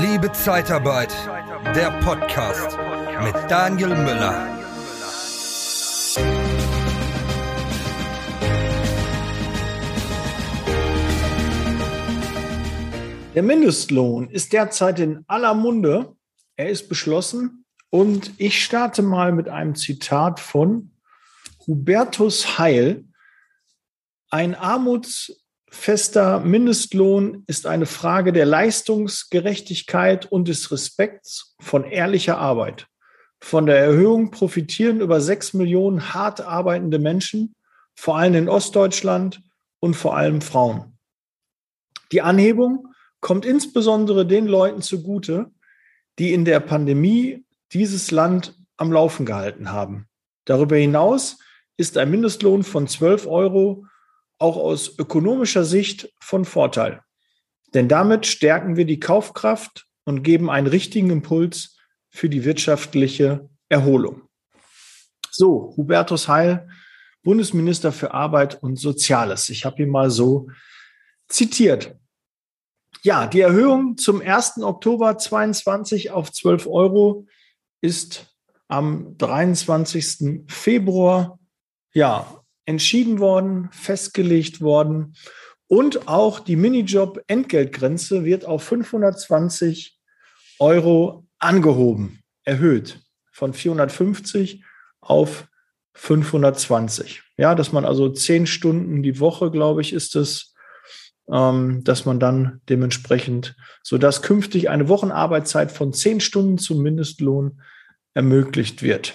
Liebe Zeitarbeit, der Podcast mit Daniel Müller. Der Mindestlohn ist derzeit in aller Munde. Er ist beschlossen und ich starte mal mit einem Zitat von Hubertus Heil. Ein armutsfester Mindestlohn ist eine Frage der Leistungsgerechtigkeit und des Respekts von ehrlicher Arbeit. Von der Erhöhung profitieren über sechs Millionen hart arbeitende Menschen, vor allem in Ostdeutschland und vor allem Frauen. Die Anhebung kommt insbesondere den Leuten zugute, die in der Pandemie dieses Land am Laufen gehalten haben. Darüber hinaus ist ein Mindestlohn von 12 Euro auch aus ökonomischer Sicht von Vorteil. Denn damit stärken wir die Kaufkraft und geben einen richtigen Impuls für die wirtschaftliche Erholung. So, Hubertus Heil, Bundesminister für Arbeit und Soziales. Ich habe ihn mal so zitiert. Ja, die Erhöhung zum 1. Oktober 22 auf 12 Euro ist am 23. Februar ja, entschieden worden, festgelegt worden. Und auch die Minijob-Entgeltgrenze wird auf 520 Euro angehoben, erhöht von 450 auf 520. Ja, dass man also zehn Stunden die Woche, glaube ich, ist es, ähm, dass man dann dementsprechend, sodass künftig eine Wochenarbeitszeit von zehn Stunden zum Mindestlohn ermöglicht wird.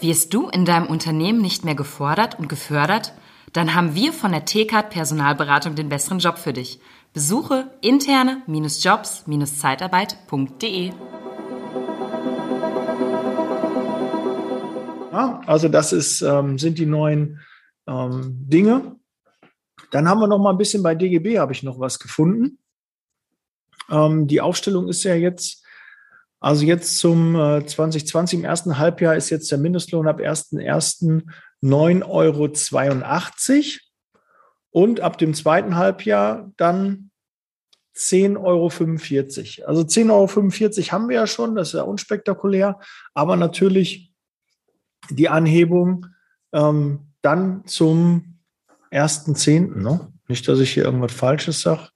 Wirst du in deinem Unternehmen nicht mehr gefordert und gefördert? Dann haben wir von der TCAT Personalberatung den besseren Job für dich. Besuche interne-jobs-zeitarbeit.de. Ja, also das ist, ähm, sind die neuen ähm, Dinge. Dann haben wir noch mal ein bisschen bei DGB habe ich noch was gefunden. Ähm, die Aufstellung ist ja jetzt, also jetzt zum äh, 2020 im ersten Halbjahr ist jetzt der Mindestlohn ab 1.1. 9,82 Euro und ab dem zweiten Halbjahr dann 10,45 Euro. Also 10,45 Euro haben wir ja schon, das ist ja unspektakulär, aber natürlich die Anhebung ähm, dann zum 1.10. Ne? Nicht, dass ich hier irgendwas Falsches sage.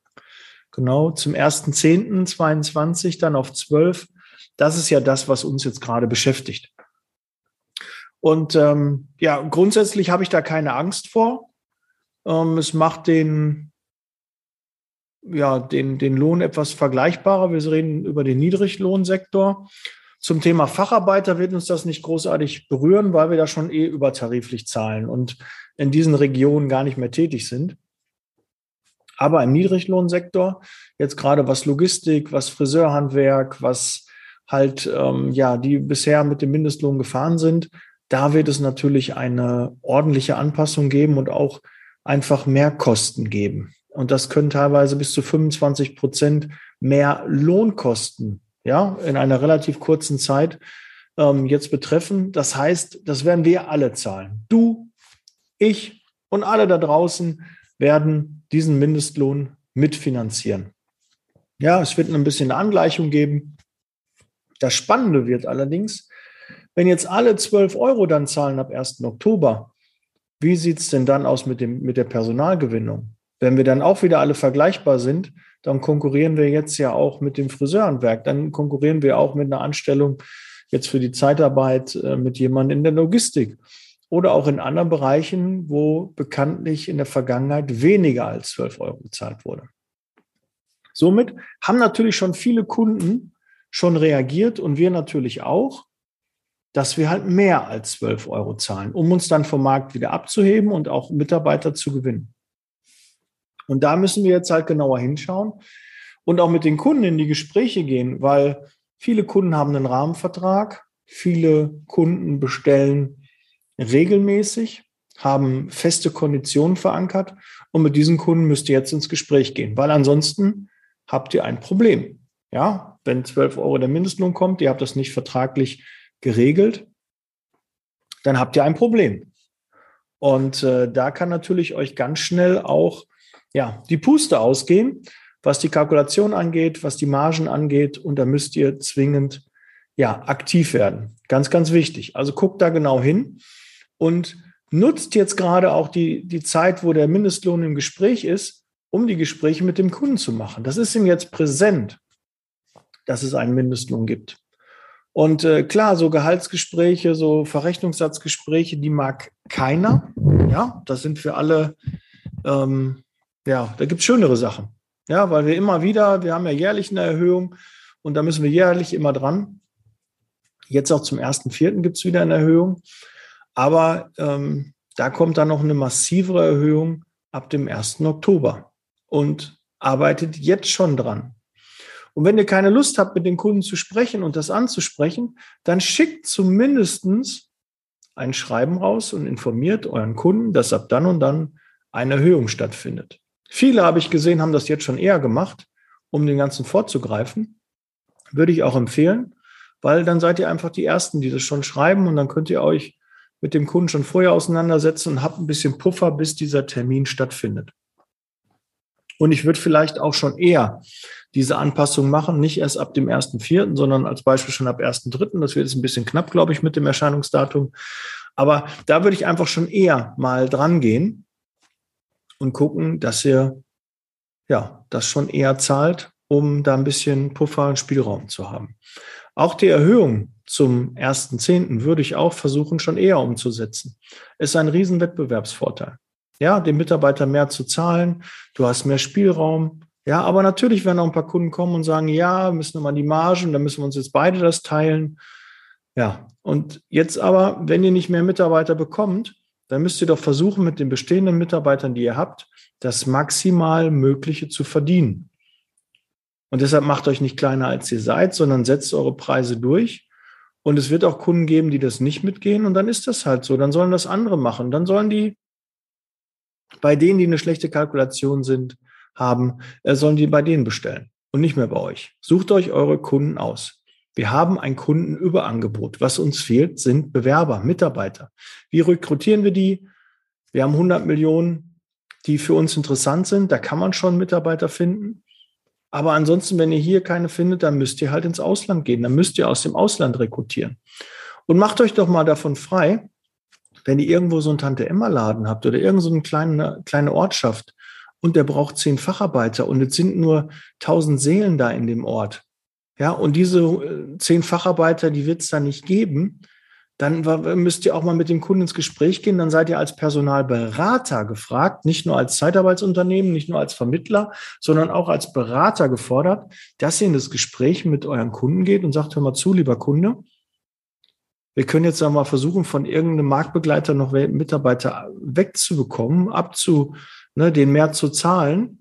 Genau, zum 1.10.22 dann auf 12. Das ist ja das, was uns jetzt gerade beschäftigt. Und ähm, ja, grundsätzlich habe ich da keine Angst vor. Ähm, es macht den, ja, den, den Lohn etwas vergleichbarer. Wir reden über den Niedriglohnsektor. Zum Thema Facharbeiter wird uns das nicht großartig berühren, weil wir da schon eh übertariflich zahlen und in diesen Regionen gar nicht mehr tätig sind. Aber im Niedriglohnsektor, jetzt gerade was Logistik, was Friseurhandwerk, was halt, ähm, ja, die bisher mit dem Mindestlohn gefahren sind, da wird es natürlich eine ordentliche Anpassung geben und auch einfach mehr Kosten geben. Und das können teilweise bis zu 25 Prozent mehr Lohnkosten ja, in einer relativ kurzen Zeit ähm, jetzt betreffen. Das heißt, das werden wir alle zahlen. Du, ich und alle da draußen werden diesen Mindestlohn mitfinanzieren. Ja, es wird ein bisschen eine Angleichung geben. Das Spannende wird allerdings, wenn jetzt alle 12 Euro dann zahlen ab 1. Oktober, wie sieht es denn dann aus mit, dem, mit der Personalgewinnung? Wenn wir dann auch wieder alle vergleichbar sind, dann konkurrieren wir jetzt ja auch mit dem Friseurhandwerk. Dann konkurrieren wir auch mit einer Anstellung jetzt für die Zeitarbeit äh, mit jemandem in der Logistik oder auch in anderen Bereichen, wo bekanntlich in der Vergangenheit weniger als 12 Euro gezahlt wurde. Somit haben natürlich schon viele Kunden schon reagiert und wir natürlich auch, dass wir halt mehr als 12 Euro zahlen, um uns dann vom Markt wieder abzuheben und auch Mitarbeiter zu gewinnen. Und da müssen wir jetzt halt genauer hinschauen und auch mit den Kunden in die Gespräche gehen, weil viele Kunden haben einen Rahmenvertrag, viele Kunden bestellen regelmäßig, haben feste Konditionen verankert und mit diesen Kunden müsst ihr jetzt ins Gespräch gehen, weil ansonsten habt ihr ein Problem. Ja, wenn 12 Euro der Mindestlohn kommt, ihr habt das nicht vertraglich geregelt, dann habt ihr ein Problem. Und äh, da kann natürlich euch ganz schnell auch ja, die Puste ausgehen, was die Kalkulation angeht, was die Margen angeht. Und da müsst ihr zwingend ja, aktiv werden. Ganz, ganz wichtig. Also guckt da genau hin und nutzt jetzt gerade auch die, die Zeit, wo der Mindestlohn im Gespräch ist, um die Gespräche mit dem Kunden zu machen. Das ist ihm jetzt präsent, dass es einen Mindestlohn gibt. Und äh, klar, so Gehaltsgespräche, so Verrechnungssatzgespräche, die mag keiner. Ja, das sind für alle, ähm, ja, da gibt es schönere Sachen. Ja, weil wir immer wieder, wir haben ja jährlich eine Erhöhung und da müssen wir jährlich immer dran. Jetzt auch zum 1.4. gibt es wieder eine Erhöhung. Aber ähm, da kommt dann noch eine massivere Erhöhung ab dem 1. Oktober und arbeitet jetzt schon dran. Und wenn ihr keine Lust habt, mit den Kunden zu sprechen und das anzusprechen, dann schickt zumindest ein Schreiben raus und informiert euren Kunden, dass ab dann und dann eine Erhöhung stattfindet. Viele habe ich gesehen, haben das jetzt schon eher gemacht, um den ganzen vorzugreifen. Würde ich auch empfehlen, weil dann seid ihr einfach die Ersten, die das schon schreiben und dann könnt ihr euch mit dem Kunden schon vorher auseinandersetzen und habt ein bisschen Puffer, bis dieser Termin stattfindet. Und ich würde vielleicht auch schon eher diese Anpassung machen, nicht erst ab dem 1.4., sondern als Beispiel schon ab 1.3. Das wird jetzt ein bisschen knapp, glaube ich, mit dem Erscheinungsdatum. Aber da würde ich einfach schon eher mal dran gehen und gucken, dass ihr ja das schon eher zahlt, um da ein bisschen Puffer und Spielraum zu haben. Auch die Erhöhung zum 1.10. würde ich auch versuchen, schon eher umzusetzen. Ist ein Riesenwettbewerbsvorteil. Ja, dem Mitarbeiter mehr zu zahlen, du hast mehr Spielraum, ja, aber natürlich werden auch ein paar Kunden kommen und sagen, ja, müssen wir mal die Margen, dann müssen wir uns jetzt beide das teilen. Ja, und jetzt aber, wenn ihr nicht mehr Mitarbeiter bekommt, dann müsst ihr doch versuchen, mit den bestehenden Mitarbeitern, die ihr habt, das maximal Mögliche zu verdienen. Und deshalb macht euch nicht kleiner, als ihr seid, sondern setzt eure Preise durch. Und es wird auch Kunden geben, die das nicht mitgehen. Und dann ist das halt so. Dann sollen das andere machen. Dann sollen die bei denen, die eine schlechte Kalkulation sind, haben, äh, sollen die bei denen bestellen und nicht mehr bei euch. Sucht euch eure Kunden aus. Wir haben ein Kundenüberangebot. Was uns fehlt, sind Bewerber, Mitarbeiter. Wie rekrutieren wir die? Wir haben 100 Millionen, die für uns interessant sind. Da kann man schon Mitarbeiter finden. Aber ansonsten, wenn ihr hier keine findet, dann müsst ihr halt ins Ausland gehen. Dann müsst ihr aus dem Ausland rekrutieren. Und macht euch doch mal davon frei, wenn ihr irgendwo so einen Tante-Emma-Laden habt oder irgend so eine kleine, kleine Ortschaft, und der braucht zehn Facharbeiter und es sind nur tausend Seelen da in dem Ort. Ja, und diese äh, zehn Facharbeiter, die wird es da nicht geben. Dann müsst ihr auch mal mit dem Kunden ins Gespräch gehen. Dann seid ihr als Personalberater gefragt, nicht nur als Zeitarbeitsunternehmen, nicht nur als Vermittler, sondern auch als Berater gefordert, dass ihr in das Gespräch mit euren Kunden geht und sagt, hör mal zu, lieber Kunde, wir können jetzt mal versuchen, von irgendeinem Marktbegleiter noch Mitarbeiter wegzubekommen, abzu, ne, den mehr zu zahlen.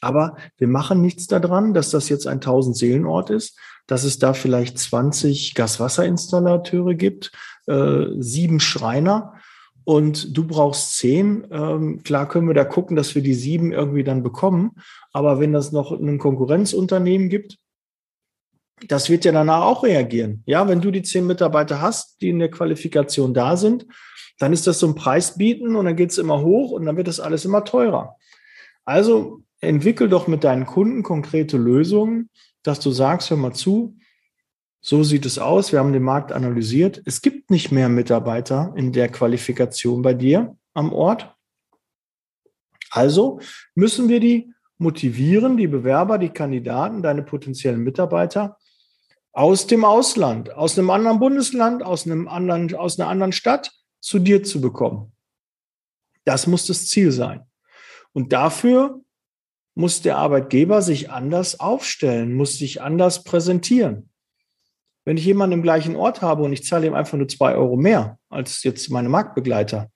Aber wir machen nichts daran, dass das jetzt ein 1000 Seelenort ist, dass es da vielleicht 20 Gaswasserinstallateure gibt, äh, sieben Schreiner und du brauchst zehn. Ähm, klar können wir da gucken, dass wir die sieben irgendwie dann bekommen. Aber wenn das noch ein Konkurrenzunternehmen gibt, das wird ja danach auch reagieren. Ja, wenn du die zehn Mitarbeiter hast, die in der Qualifikation da sind, dann ist das so ein Preisbieten und dann geht es immer hoch und dann wird das alles immer teurer. Also entwickel doch mit deinen Kunden konkrete Lösungen, dass du sagst, hör mal zu, so sieht es aus, wir haben den Markt analysiert. Es gibt nicht mehr Mitarbeiter in der Qualifikation bei dir am Ort. Also müssen wir die motivieren, die Bewerber, die Kandidaten, deine potenziellen Mitarbeiter aus dem Ausland, aus einem anderen Bundesland, aus einem anderen, aus einer anderen Stadt zu dir zu bekommen. Das muss das Ziel sein. Und dafür muss der Arbeitgeber sich anders aufstellen, muss sich anders präsentieren. Wenn ich jemanden im gleichen Ort habe und ich zahle ihm einfach nur zwei Euro mehr als jetzt meine Marktbegleiter,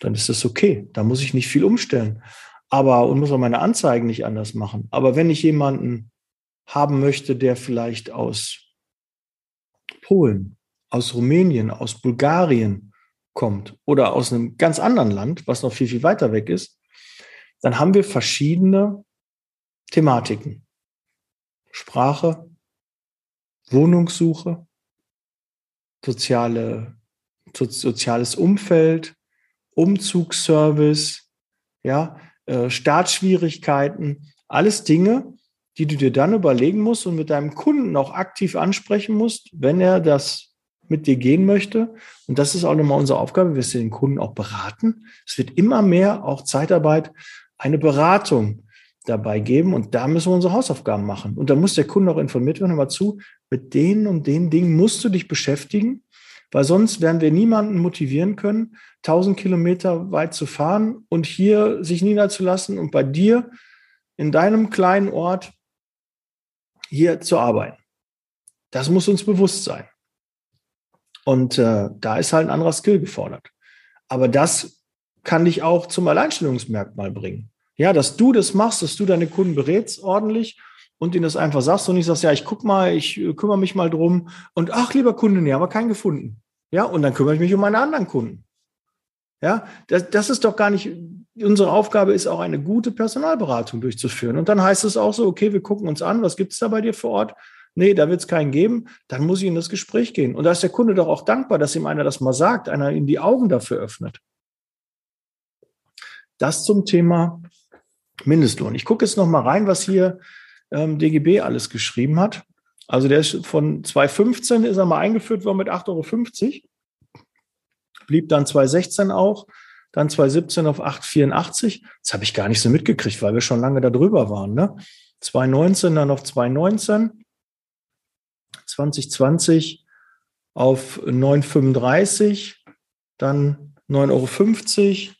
dann ist das okay. Da muss ich nicht viel umstellen. Aber und muss auch meine Anzeigen nicht anders machen. Aber wenn ich jemanden haben möchte, der vielleicht aus Polen, aus Rumänien, aus Bulgarien, kommt oder aus einem ganz anderen Land, was noch viel, viel weiter weg ist, dann haben wir verschiedene Thematiken. Sprache, Wohnungssuche, soziale, soziales Umfeld, Umzugsservice, ja, äh, Startschwierigkeiten, alles Dinge, die du dir dann überlegen musst und mit deinem Kunden auch aktiv ansprechen musst, wenn er das mit dir gehen möchte. Und das ist auch nochmal unsere Aufgabe. Wir den Kunden auch beraten. Es wird immer mehr auch Zeitarbeit eine Beratung dabei geben. Und da müssen wir unsere Hausaufgaben machen. Und da muss der Kunde auch informiert werden. Hör mal zu, mit denen und den Dingen musst du dich beschäftigen, weil sonst werden wir niemanden motivieren können, 1000 Kilometer weit zu fahren und hier sich niederzulassen und bei dir in deinem kleinen Ort hier zu arbeiten. Das muss uns bewusst sein. Und äh, da ist halt ein anderer Skill gefordert. Aber das kann dich auch zum Alleinstellungsmerkmal bringen. Ja, dass du das machst, dass du deine Kunden berätst ordentlich und ihnen das einfach sagst und nicht sagst, ja, ich guck mal, ich äh, kümmere mich mal drum und ach, lieber Kunde, nee, aber keinen gefunden. Ja, und dann kümmere ich mich um meine anderen Kunden. Ja, das, das ist doch gar nicht, unsere Aufgabe ist auch eine gute Personalberatung durchzuführen. Und dann heißt es auch so, okay, wir gucken uns an, was gibt es da bei dir vor Ort? Nee, da wird es keinen geben, dann muss ich in das Gespräch gehen. Und da ist der Kunde doch auch dankbar, dass ihm einer das mal sagt, einer ihm die Augen dafür öffnet. Das zum Thema Mindestlohn. Ich gucke jetzt noch mal rein, was hier ähm, DGB alles geschrieben hat. Also der ist von 2015 ist er mal eingeführt worden mit 8,50 Euro. Blieb dann 2016 auch, dann 2017 auf 8,84. Das habe ich gar nicht so mitgekriegt, weil wir schon lange da drüber waren. Ne? 2019 dann auf 2,19. 2020 auf 9,35, dann 9,50 Euro,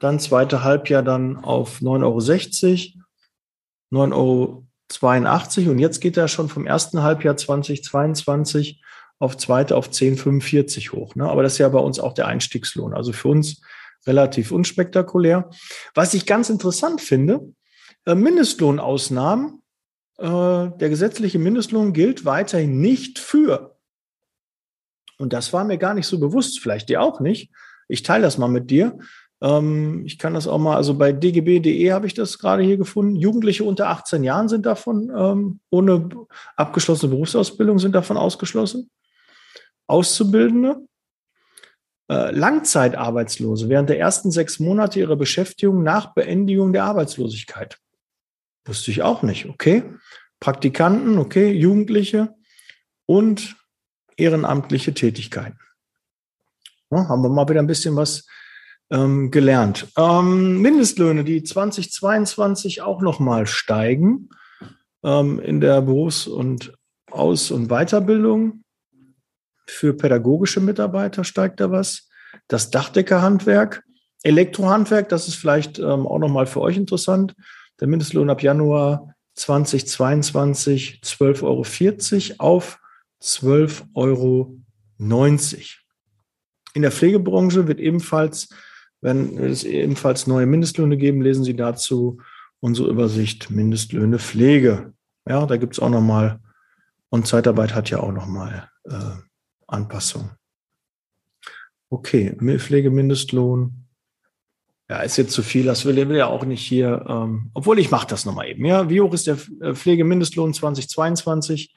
dann zweite Halbjahr dann auf 9,60 Euro, 9,82 Euro und jetzt geht er schon vom ersten Halbjahr 2022 auf zweite auf 10,45 hoch. Ne? Aber das ist ja bei uns auch der Einstiegslohn. Also für uns relativ unspektakulär. Was ich ganz interessant finde, äh, Mindestlohnausnahmen äh, der gesetzliche Mindestlohn gilt weiterhin nicht für. Und das war mir gar nicht so bewusst, vielleicht dir auch nicht. Ich teile das mal mit dir. Ähm, ich kann das auch mal, also bei dgb.de habe ich das gerade hier gefunden. Jugendliche unter 18 Jahren sind davon ähm, ohne abgeschlossene Berufsausbildung sind davon ausgeschlossen. Auszubildende, Langzeitarbeitslose während der ersten sechs Monate ihrer Beschäftigung nach Beendigung der Arbeitslosigkeit. Wusste ich auch nicht, okay. Praktikanten, okay, Jugendliche und ehrenamtliche Tätigkeiten. Ja, haben wir mal wieder ein bisschen was ähm, gelernt. Ähm, Mindestlöhne, die 2022 auch nochmal steigen ähm, in der Berufs- und Aus- und Weiterbildung. Für pädagogische Mitarbeiter steigt da was. Das Dachdeckerhandwerk, Elektrohandwerk, das ist vielleicht ähm, auch nochmal für euch interessant. Der Mindestlohn ab Januar 2022 12,40 Euro auf 12,90 Euro. In der Pflegebranche wird ebenfalls, wenn es ebenfalls neue Mindestlöhne geben, lesen Sie dazu unsere Übersicht Mindestlöhne Pflege. Ja, da gibt es auch nochmal, und Zeitarbeit hat ja auch nochmal äh, Anpassungen. Okay, Pflegemindestlohn ja, ist jetzt zu viel, das will, will ja auch nicht hier, ähm, obwohl ich mache das nochmal eben. Ja, wie hoch ist der äh, Pflegemindestlohn 2022?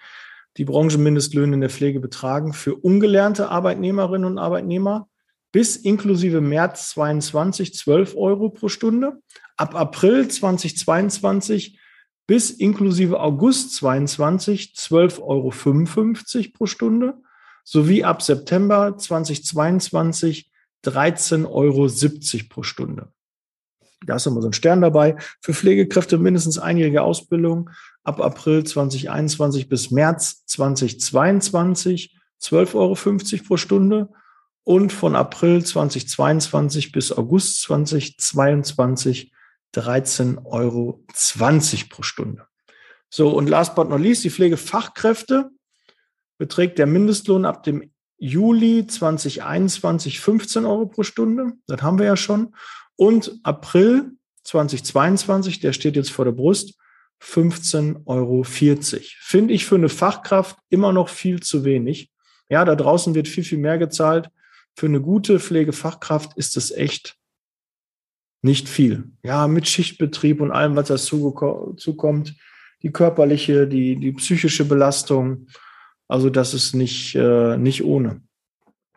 Die Branchenmindestlöhne in der Pflege betragen für ungelernte Arbeitnehmerinnen und Arbeitnehmer bis inklusive März 22 12 Euro pro Stunde. Ab April 2022 bis inklusive August 22 12,55 Euro pro Stunde sowie ab September 2022 13,70 Euro pro Stunde. Da ist immer so ein Stern dabei. Für Pflegekräfte mindestens einjährige Ausbildung ab April 2021 bis März 2022 12,50 Euro pro Stunde und von April 2022 bis August 2022 13,20 Euro pro Stunde. So, und last but not least, die Pflegefachkräfte beträgt der Mindestlohn ab dem Juli 2021 15 Euro pro Stunde. Das haben wir ja schon. Und April 2022, der steht jetzt vor der Brust, 15,40 Euro. Finde ich für eine Fachkraft immer noch viel zu wenig. Ja, da draußen wird viel, viel mehr gezahlt. Für eine gute Pflegefachkraft ist es echt nicht viel. Ja, mit Schichtbetrieb und allem, was dazu zukommt, die körperliche, die, die psychische Belastung, also das ist nicht, äh, nicht ohne.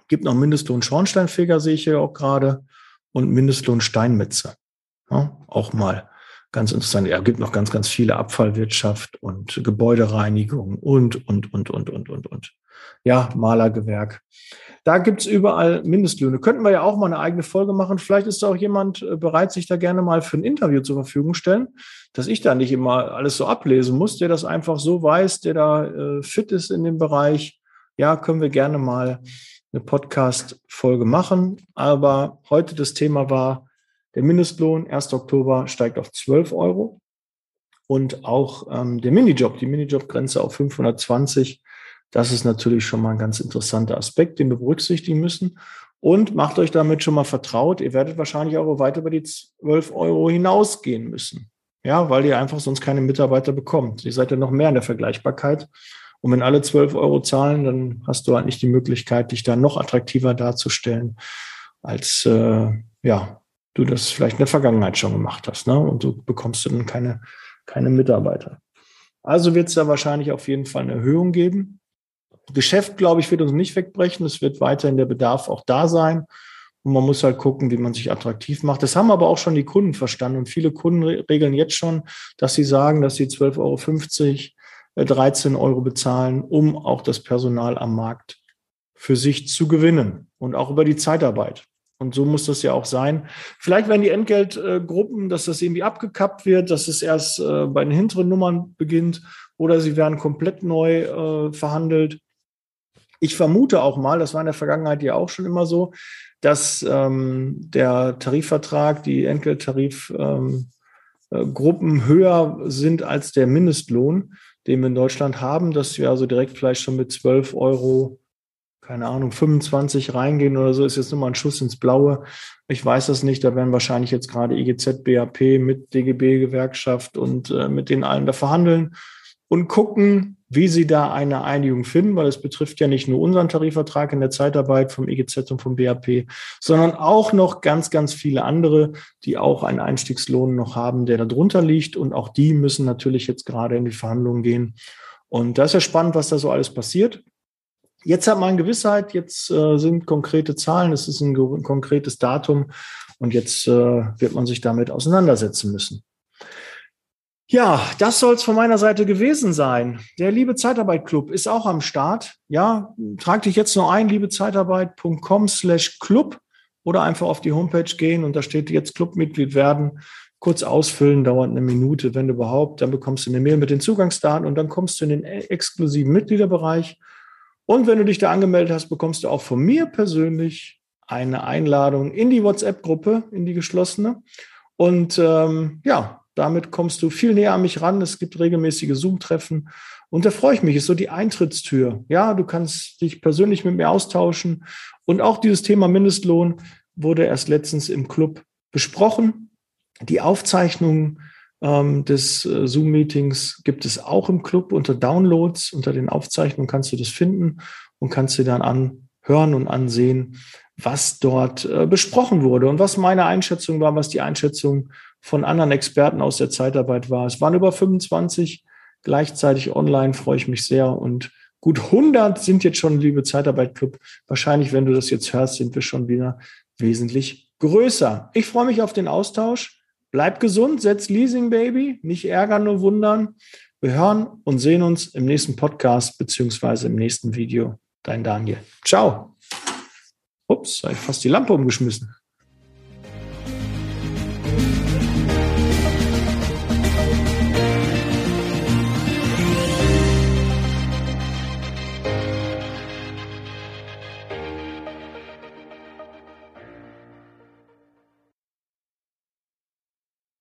Gibt noch Mindestlohn Schornsteinfeger, sehe ich hier auch gerade, und Mindestlohn Steinmetze. Ja, auch mal ganz interessant. Ja, gibt noch ganz, ganz viele Abfallwirtschaft und Gebäudereinigung und, und, und, und, und, und, und. Ja, Malergewerk. Da gibt's überall Mindestlöhne. Könnten wir ja auch mal eine eigene Folge machen. Vielleicht ist da auch jemand äh, bereit, sich da gerne mal für ein Interview zur Verfügung stellen, dass ich da nicht immer alles so ablesen muss, der das einfach so weiß, der da äh, fit ist in dem Bereich. Ja, können wir gerne mal eine Podcast-Folge machen. Aber heute das Thema war, der Mindestlohn 1. Oktober steigt auf 12 Euro und auch ähm, der Minijob, die Minijob-Grenze auf 520 das ist natürlich schon mal ein ganz interessanter Aspekt, den wir berücksichtigen müssen. Und macht euch damit schon mal vertraut. Ihr werdet wahrscheinlich auch weiter über die 12 Euro hinausgehen müssen. Ja, weil ihr einfach sonst keine Mitarbeiter bekommt. Ihr seid ja noch mehr in der Vergleichbarkeit. Und wenn alle 12 Euro zahlen, dann hast du halt nicht die Möglichkeit, dich da noch attraktiver darzustellen, als äh, ja, du das vielleicht in der Vergangenheit schon gemacht hast. Ne? Und so bekommst du dann keine, keine Mitarbeiter. Also wird es da wahrscheinlich auf jeden Fall eine Erhöhung geben. Geschäft, glaube ich, wird uns nicht wegbrechen. Es wird weiterhin der Bedarf auch da sein. Und man muss halt gucken, wie man sich attraktiv macht. Das haben aber auch schon die Kunden verstanden. Und viele Kunden regeln jetzt schon, dass sie sagen, dass sie 12,50 Euro, 13 äh, Euro bezahlen, um auch das Personal am Markt für sich zu gewinnen und auch über die Zeitarbeit. Und so muss das ja auch sein. Vielleicht werden die Entgeltgruppen, dass das irgendwie abgekappt wird, dass es erst äh, bei den hinteren Nummern beginnt oder sie werden komplett neu äh, verhandelt. Ich vermute auch mal, das war in der Vergangenheit ja auch schon immer so, dass ähm, der Tarifvertrag, die Entgelttarifgruppen ähm, äh, höher sind als der Mindestlohn, den wir in Deutschland haben, dass wir also direkt vielleicht schon mit 12 Euro, keine Ahnung, 25 reingehen oder so, ist jetzt nur mal ein Schuss ins Blaue. Ich weiß das nicht, da werden wahrscheinlich jetzt gerade IGZ, BAP mit DGB-Gewerkschaft und äh, mit den allen da verhandeln und gucken, wie sie da eine Einigung finden, weil es betrifft ja nicht nur unseren Tarifvertrag in der Zeitarbeit vom EGZ und vom BAP, sondern auch noch ganz, ganz viele andere, die auch einen Einstiegslohn noch haben, der darunter liegt. Und auch die müssen natürlich jetzt gerade in die Verhandlungen gehen. Und das ist ja spannend, was da so alles passiert. Jetzt hat man Gewissheit, jetzt äh, sind konkrete Zahlen, es ist ein, konkretes Datum und jetzt äh, wird man sich damit auseinandersetzen müssen. Ja, das soll es von meiner Seite gewesen sein. Der Liebe Zeitarbeit Club ist auch am Start. Ja, trag dich jetzt nur ein, liebezeitarbeit.com slash Club oder einfach auf die Homepage gehen und da steht jetzt Clubmitglied werden. Kurz ausfüllen, dauert eine Minute, wenn überhaupt. Dann bekommst du eine Mail mit den Zugangsdaten und dann kommst du in den exklusiven Mitgliederbereich. Und wenn du dich da angemeldet hast, bekommst du auch von mir persönlich eine Einladung in die WhatsApp-Gruppe, in die geschlossene. Und ähm, ja, damit kommst du viel näher an mich ran. Es gibt regelmäßige Zoom-Treffen. Und da freue ich mich, ist so die Eintrittstür. Ja, du kannst dich persönlich mit mir austauschen. Und auch dieses Thema Mindestlohn wurde erst letztens im Club besprochen. Die Aufzeichnungen ähm, des äh, Zoom-Meetings gibt es auch im Club unter Downloads. Unter den Aufzeichnungen kannst du das finden und kannst dir dann anhören und ansehen, was dort äh, besprochen wurde und was meine Einschätzung war, was die Einschätzung von anderen Experten aus der Zeitarbeit war. Es waren über 25 gleichzeitig online, freue ich mich sehr. Und gut 100 sind jetzt schon, liebe Zeitarbeit Club. Wahrscheinlich, wenn du das jetzt hörst, sind wir schon wieder wesentlich größer. Ich freue mich auf den Austausch. Bleib gesund, setz Leasing Baby, nicht ärgern, nur wundern. Wir hören und sehen uns im nächsten Podcast beziehungsweise im nächsten Video. Dein Daniel. Ciao. Ups, habe ich fast die Lampe umgeschmissen.